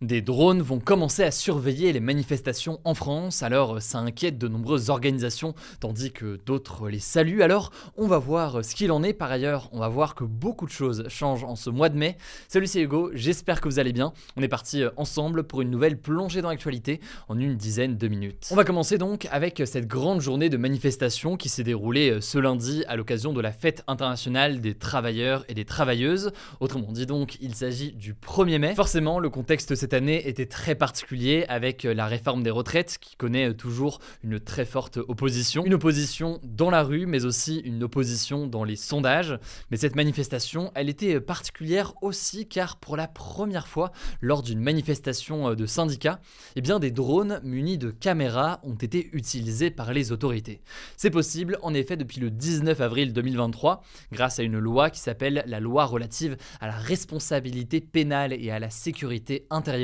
Des drones vont commencer à surveiller les manifestations en France, alors ça inquiète de nombreuses organisations, tandis que d'autres les saluent. Alors on va voir ce qu'il en est. Par ailleurs, on va voir que beaucoup de choses changent en ce mois de mai. Salut, c'est Hugo, j'espère que vous allez bien. On est parti ensemble pour une nouvelle plongée dans l'actualité en une dizaine de minutes. On va commencer donc avec cette grande journée de manifestation qui s'est déroulée ce lundi à l'occasion de la fête internationale des travailleurs et des travailleuses. Autrement dit donc, il s'agit du 1er mai. Forcément, le contexte cette année était très particulier avec la réforme des retraites qui connaît toujours une très forte opposition. Une opposition dans la rue, mais aussi une opposition dans les sondages. Mais cette manifestation, elle était particulière aussi car pour la première fois, lors d'une manifestation de syndicats, eh bien des drones munis de caméras ont été utilisés par les autorités. C'est possible en effet depuis le 19 avril 2023 grâce à une loi qui s'appelle la loi relative à la responsabilité pénale et à la sécurité intérieure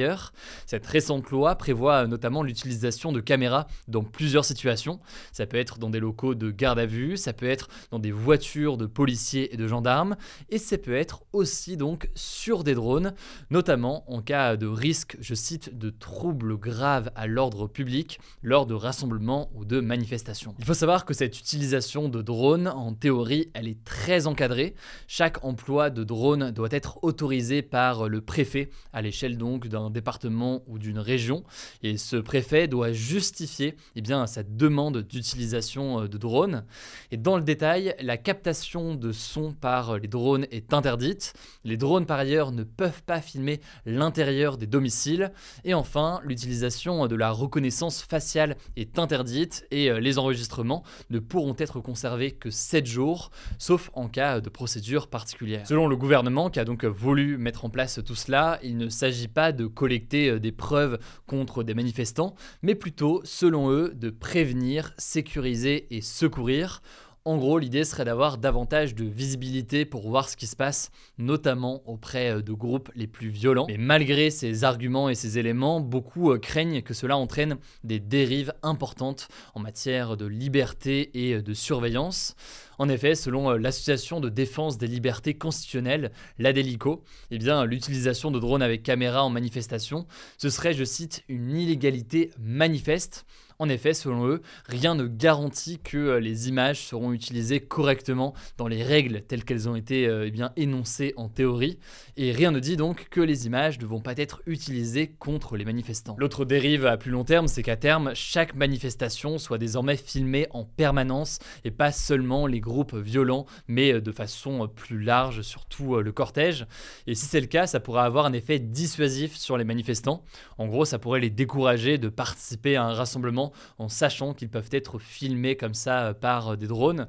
cette récente loi prévoit notamment l'utilisation de caméras dans plusieurs situations. Ça peut être dans des locaux de garde à vue, ça peut être dans des voitures de policiers et de gendarmes, et ça peut être aussi donc sur des drones, notamment en cas de risque, je cite, de troubles graves à l'ordre public lors de rassemblements ou de manifestations. Il faut savoir que cette utilisation de drones, en théorie, elle est très encadrée. Chaque emploi de drone doit être autorisé par le préfet à l'échelle donc d'un département ou d'une région. Et ce préfet doit justifier eh bien, sa demande d'utilisation euh, de drones. Et dans le détail, la captation de son par les drones est interdite. Les drones, par ailleurs, ne peuvent pas filmer l'intérieur des domiciles. Et enfin, l'utilisation de la reconnaissance faciale est interdite et euh, les enregistrements ne pourront être conservés que 7 jours, sauf en cas de procédure particulière. Selon le gouvernement qui a donc voulu mettre en place tout cela, il ne s'agit pas de collecter euh, des preuves contre des manifestants, mais plutôt, selon eux, de prévenir, sécuriser et secourir. En gros, l'idée serait d'avoir davantage de visibilité pour voir ce qui se passe, notamment auprès euh, de groupes les plus violents. Mais malgré ces arguments et ces éléments, beaucoup euh, craignent que cela entraîne des dérives importantes en matière de liberté et de surveillance. En effet, selon l'Association de défense des libertés constitutionnelles, l'ADELICO, eh bien, l'utilisation de drones avec caméra en manifestation, ce serait, je cite, une illégalité manifeste. En effet, selon eux, rien ne garantit que les images seront utilisées correctement dans les règles telles qu'elles ont été eh bien, énoncées en théorie, et rien ne dit donc que les images ne vont pas être utilisées contre les manifestants. L'autre dérive à plus long terme, c'est qu'à terme, chaque manifestation soit désormais filmée en permanence et pas seulement les groupes violents, mais de façon plus large sur tout le cortège. Et si c'est le cas, ça pourrait avoir un effet dissuasif sur les manifestants. En gros, ça pourrait les décourager de participer à un rassemblement en sachant qu'ils peuvent être filmés comme ça par des drones.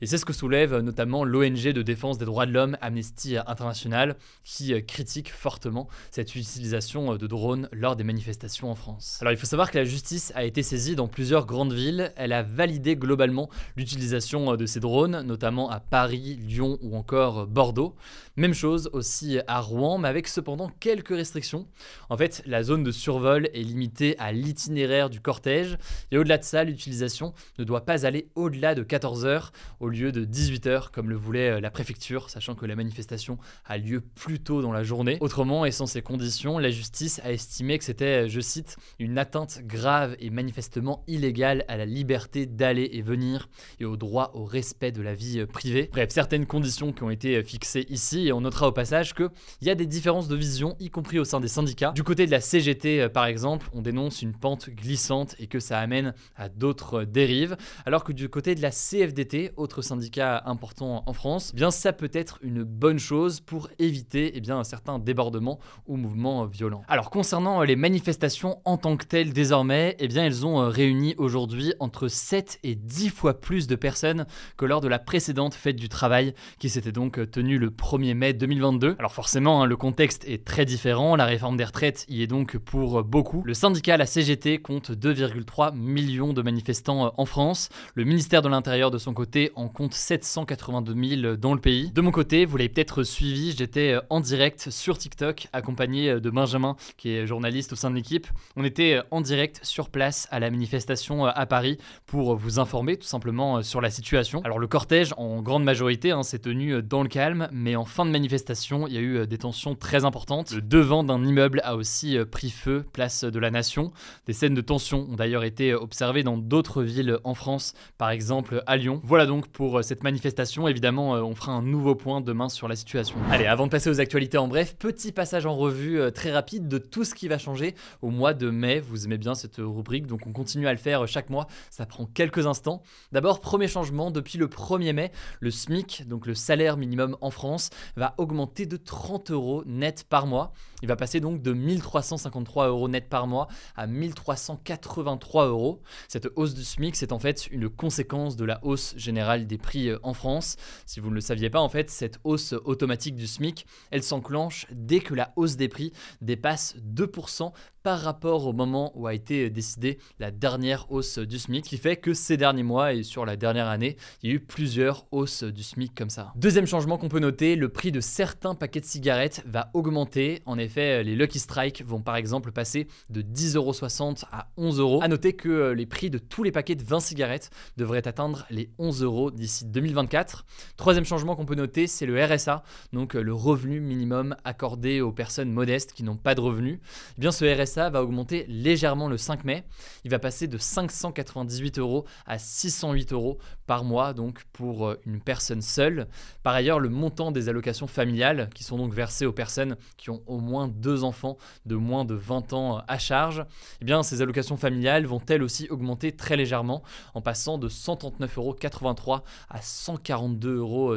Et c'est ce que soulève notamment l'ONG de défense des droits de l'homme Amnesty International, qui critique fortement cette utilisation de drones lors des manifestations en France. Alors il faut savoir que la justice a été saisie dans plusieurs grandes villes. Elle a validé globalement l'utilisation de ces drones notamment à Paris, Lyon ou encore Bordeaux. Même chose aussi à Rouen, mais avec cependant quelques restrictions. En fait, la zone de survol est limitée à l'itinéraire du cortège, et au-delà de ça, l'utilisation ne doit pas aller au-delà de 14 heures au lieu de 18 heures, comme le voulait euh, la préfecture, sachant que la manifestation a lieu plus tôt dans la journée. Autrement, et sans ces conditions, la justice a estimé que c'était, je cite, une atteinte grave et manifestement illégale à la liberté d'aller et venir et au droit au respect de la vie euh, privée. Bref, certaines conditions qui ont été euh, fixées ici, et on notera au passage qu'il y a des différences de vision, y compris au sein des syndicats. Du côté de la CGT, euh, par exemple, on dénonce une pente glissante et que ça amène à d'autres dérives, alors que du côté de la CFDT, autre syndicat important en France, eh bien ça peut être une bonne chose pour éviter eh bien, un certain débordement ou mouvement violent. Alors concernant les manifestations en tant que telles désormais, eh bien elles ont réuni aujourd'hui entre 7 et 10 fois plus de personnes que lors de la précédente fête du travail qui s'était donc tenue le 1er mai 2022. Alors forcément, hein, le contexte est très différent, la réforme des retraites y est donc pour beaucoup. Le syndicat, la CGT, compte 2,3 millions de manifestants en France. Le ministère de l'Intérieur, de son côté, en compte 782 000 dans le pays. De mon côté, vous l'avez peut-être suivi, j'étais en direct sur TikTok, accompagné de Benjamin, qui est journaliste au sein de l'équipe. On était en direct sur place à la manifestation à Paris pour vous informer tout simplement sur la situation. Alors le cortège, en grande majorité, hein, s'est tenu dans le calme, mais en fin de manifestation, il y a eu des tensions très importantes. Le devant d'un immeuble a aussi pris feu, place de la Nation. Des scènes de tension ont d'ailleurs été observées dans d'autres villes en France, par exemple à Lyon. Voilà donc pour cette manifestation. Évidemment, on fera un nouveau point demain sur la situation. Allez, avant de passer aux actualités en bref, petit passage en revue très rapide de tout ce qui va changer au mois de mai. Vous aimez bien cette rubrique, donc on continue à le faire chaque mois. Ça prend quelques instants. D'abord, premier changement, depuis le 1er mai, le SMIC, donc le salaire minimum en France, va augmenter de 30 euros net par mois. Il va passer donc de 1353 euros net par mois à 1383 euros. Cette hausse du SMIC, c'est en fait une conséquence de la hausse générale des prix en France. Si vous ne le saviez pas, en fait, cette hausse automatique du SMIC, elle s'enclenche dès que la hausse des prix dépasse 2% par rapport au moment où a été décidée la dernière hausse du SMIC, qui fait que ces derniers mois et sur la dernière année, il y a eu plusieurs hausses du SMIC comme ça. Deuxième changement qu'on peut noter, le prix de certains paquets de cigarettes va augmenter. En effet, les Lucky Strike vont par exemple passer de 10,60€ à 11€. A noter que les prix de tous les paquets de 20 cigarettes devraient atteindre les 11 euros d'ici 2024. Troisième changement qu'on peut noter, c'est le RSA, donc le revenu minimum accordé aux personnes modestes qui n'ont pas de revenus. Eh bien, ce RSA va augmenter légèrement le 5 mai. Il va passer de 598 euros à 608 euros par mois, donc pour euh, une personne seule. Par ailleurs, le montant des allocations familiales, qui sont donc versées aux personnes qui ont au moins deux enfants de moins de 20 ans à charge, eh ces allocations familiales vont elles aussi augmenter très légèrement, en passant de 139,83 euros à 142,07 euros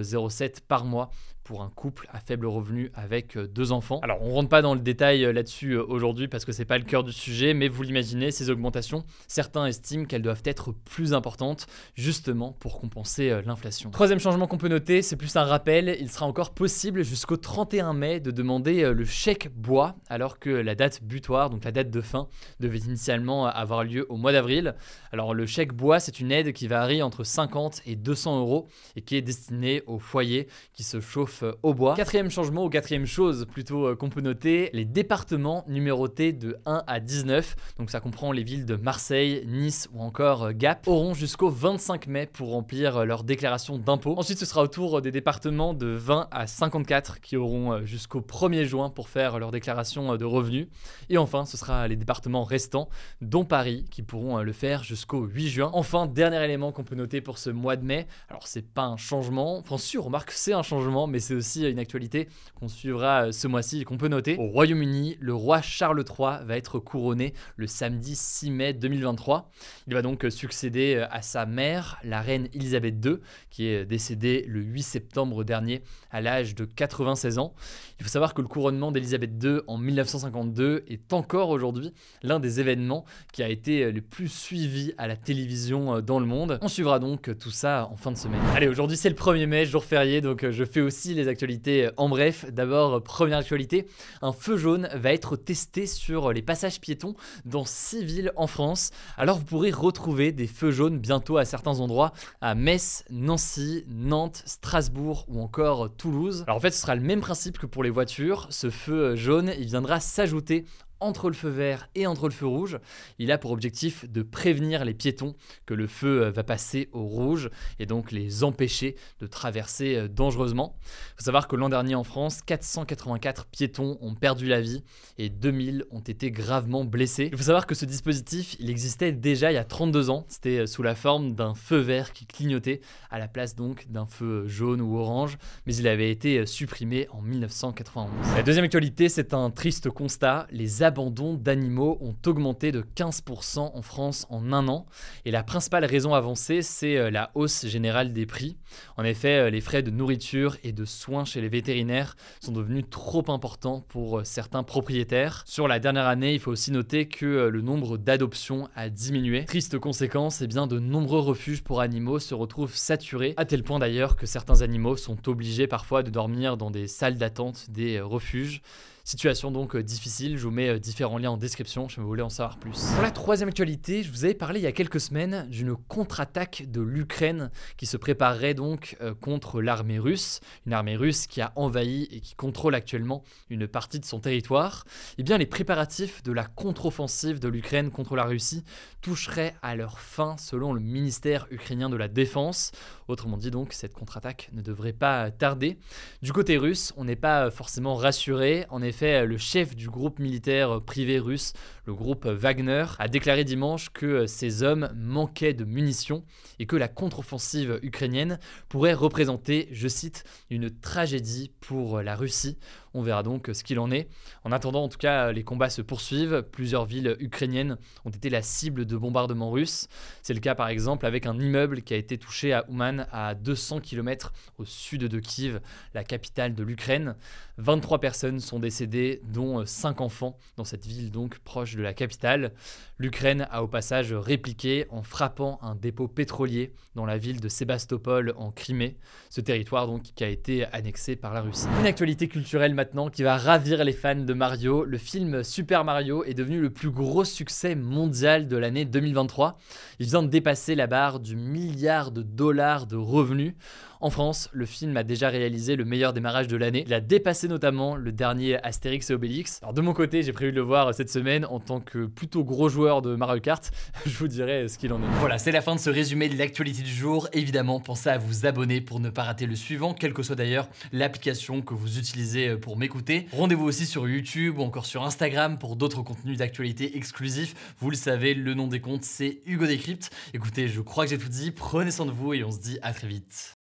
par mois pour un couple à faible revenu avec euh, deux enfants. Alors on rentre pas dans le détail euh, là-dessus euh, aujourd'hui parce que c'est pas le cœur du sujet, mais vous l'imaginez, ces augmentations, certains estiment qu'elles doivent être plus importantes justement pour compenser l'inflation. Troisième changement qu'on peut noter, c'est plus un rappel, il sera encore possible jusqu'au 31 mai de demander le chèque bois alors que la date butoir, donc la date de fin, devait initialement avoir lieu au mois d'avril. Alors le chèque bois, c'est une aide qui varie entre 50 et 200 euros et qui est destinée aux foyers qui se chauffent euh, au bois. Quatrième changement, ou quatrième chose plutôt euh, qu'on peut noter, les départements numérotés de 1 à 19, donc ça comprend les villes de Marseille, Nice ou encore euh, Gap, auront jusqu'au 25 mai pour remplir leur déclaration d'impôt. Ensuite, ce sera au tour des départements de 20 à 54 qui auront jusqu'au 1er juin pour faire leur déclaration de revenus. Et enfin, ce sera les départements restants, dont Paris, qui pourront le faire jusqu'au 8 juin. Enfin, dernier élément qu'on peut noter pour ce mois de mai, alors c'est pas un changement, enfin si, remarque, c'est un changement, mais c'est aussi une actualité qu'on suivra euh, ce mois-ci et qu'on peut noter. Au Royaume-Uni, le roi Charles III va être couronné le samedi 6 mai 2023. Il va donc succéder euh, à sa mère, la reine Elisabeth II, qui est décédée le 8 septembre dernier à l'âge de 96 ans. Il faut savoir que le couronnement d'Elisabeth II en 1952 est encore aujourd'hui l'un des événements qui a été euh, le plus suivi à la télévision dans le monde. On suivra donc tout ça en fin de semaine. Allez, aujourd'hui c'est le 1er mai, jour férié, donc je fais aussi les actualités en bref. D'abord, première actualité, un feu jaune va être testé sur les passages piétons dans six villes en France. Alors vous pourrez retrouver des feux jaunes bientôt à certains endroits, à Metz, Nancy, Nantes, Strasbourg ou encore Toulouse. Alors en fait, ce sera le même principe que pour les voitures. Ce feu jaune, il viendra s'ajouter entre le feu vert et entre le feu rouge. Il a pour objectif de prévenir les piétons que le feu euh, va passer au rouge et donc les empêcher de traverser euh, dangereusement. Il faut savoir que l'an dernier en France, 484 piétons ont perdu la vie et 2000 ont été gravement blessés. Il faut savoir que ce dispositif, il existait déjà il y a 32 ans. C'était euh, sous la forme d'un feu vert qui clignotait à la place donc d'un feu jaune ou orange, mais il avait été supprimé en 1991. La deuxième actualité, c'est un triste constat. Les d'abandon d'animaux ont augmenté de 15% en France en un an. Et la principale raison avancée, c'est euh, la hausse générale des prix. En effet, euh, les frais de nourriture et de soins chez les vétérinaires sont devenus trop importants pour euh, certains propriétaires. Sur la dernière année, il faut aussi noter que le nombre d'adoptions a diminué. Triste conséquence, eh bien, de nombreux refuges pour animaux se retrouvent saturés, à tel point d'ailleurs que certains animaux sont obligés parfois de dormir dans des salles d'attente des refuges. Situation donc euh, difficile, je vous mets euh, différents liens en description si vous voulez en savoir plus. Pour la troisième actualité, je vous avais parlé il y a quelques semaines d'une contre-attaque de l'Ukraine qui se préparerait donc euh, contre l'armée russe, une armée russe qui a envahi et qui contrôle actuellement une partie de son territoire. Eh bien les préparatifs de la contre-offensive de l'Ukraine contre la Russie toucheraient à leur fin selon le ministère ukrainien de la Défense. Autrement dit donc, cette contre-attaque ne devrait pas tarder. Du côté russe, on n'est pas forcément rassuré. Effet, le chef du groupe militaire privé russe, le groupe Wagner, a déclaré dimanche que ses hommes manquaient de munitions et que la contre-offensive ukrainienne pourrait représenter, je cite, une tragédie pour la Russie. On verra donc ce qu'il en est. En attendant, en tout cas, les combats se poursuivent. Plusieurs villes ukrainiennes ont été la cible de bombardements russes. C'est le cas par exemple avec un immeuble qui a été touché à Ouman, à 200 km au sud de Kiev, la capitale de l'Ukraine. 23 personnes sont décédées, dont 5 enfants, dans cette ville donc proche de la capitale. L'Ukraine a au passage répliqué en frappant un dépôt pétrolier dans la ville de Sébastopol en Crimée, ce territoire donc qui a été annexé par la Russie. Une actualité culturelle maintenant qui va ravir les fans de Mario. Le film Super Mario est devenu le plus gros succès mondial de l'année 2023. Il vient de dépasser la barre du milliard de dollars de revenus. En France, le film a déjà réalisé le meilleur démarrage de l'année. Il a dépassé notamment le dernier Astérix et Obélix. Alors de mon côté, j'ai prévu de le voir cette semaine en tant que plutôt gros joueur de Mario Kart. Je vous dirai ce qu'il en est. Voilà, c'est la fin de ce résumé de l'actualité du jour. Évidemment, pensez à vous abonner pour ne pas rater le suivant, quelle que soit d'ailleurs l'application que vous utilisez pour m'écouter. Rendez-vous aussi sur YouTube ou encore sur Instagram pour d'autres contenus d'actualité exclusifs. Vous le savez, le nom des comptes, c'est Hugo Décrypte. Écoutez, je crois que j'ai tout dit. Prenez soin de vous et on se dit à très vite.